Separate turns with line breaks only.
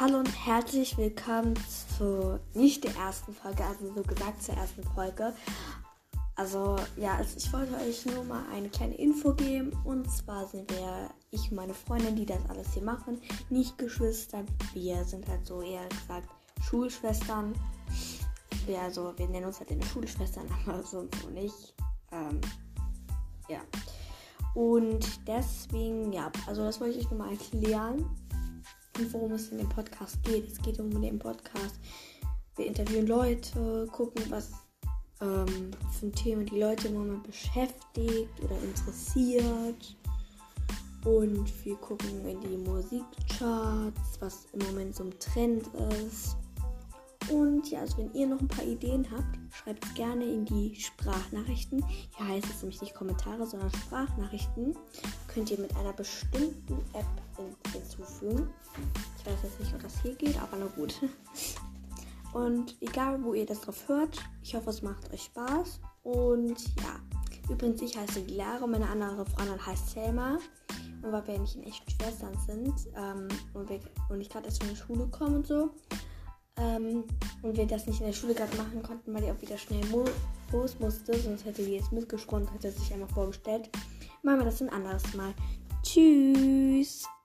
Hallo und herzlich willkommen zu nicht der ersten Folge, also so gesagt zur ersten Folge. Also ja, also ich wollte euch nur mal eine kleine Info geben. Und zwar sind wir, ich und meine Freundin, die das alles hier machen, nicht Geschwister. Wir sind halt so eher gesagt Schulschwestern. Ja, also wir nennen uns halt in der Schulschwestern, aber so und so nicht. Ähm, ja. Und deswegen, ja, also das wollte ich euch nochmal erklären und worum es in dem Podcast geht. Es geht um den Podcast. Wir interviewen Leute, gucken, was ähm, für ein Thema die Leute im Moment beschäftigt oder interessiert. Und wir gucken in die Musikcharts, was im Moment so ein Trend ist. Und ja, also wenn ihr noch ein paar Ideen habt, schreibt gerne in die Sprachnachrichten. Hier heißt es nämlich nicht Kommentare, sondern Sprachnachrichten. Könnt ihr mit einer bestimmten App hinzufügen. Ich weiß jetzt nicht, ob das hier geht, aber na gut. Und egal, wo ihr das drauf hört, ich hoffe, es macht euch Spaß. Und ja, übrigens, ich heiße Lara, meine andere Freundin heißt Selma. Und weil wir nicht in echt Schwestern sind ähm, und, wir, und ich gerade erst von der Schule komme und so, ähm, und wir das nicht in der Schule gerade machen konnten, weil die auch wieder schnell los musste, sonst hätte die jetzt mitgesprochen und hätte sich einmal vorgestellt. Machen wir das ein anderes Mal. Tschüss. 嗯。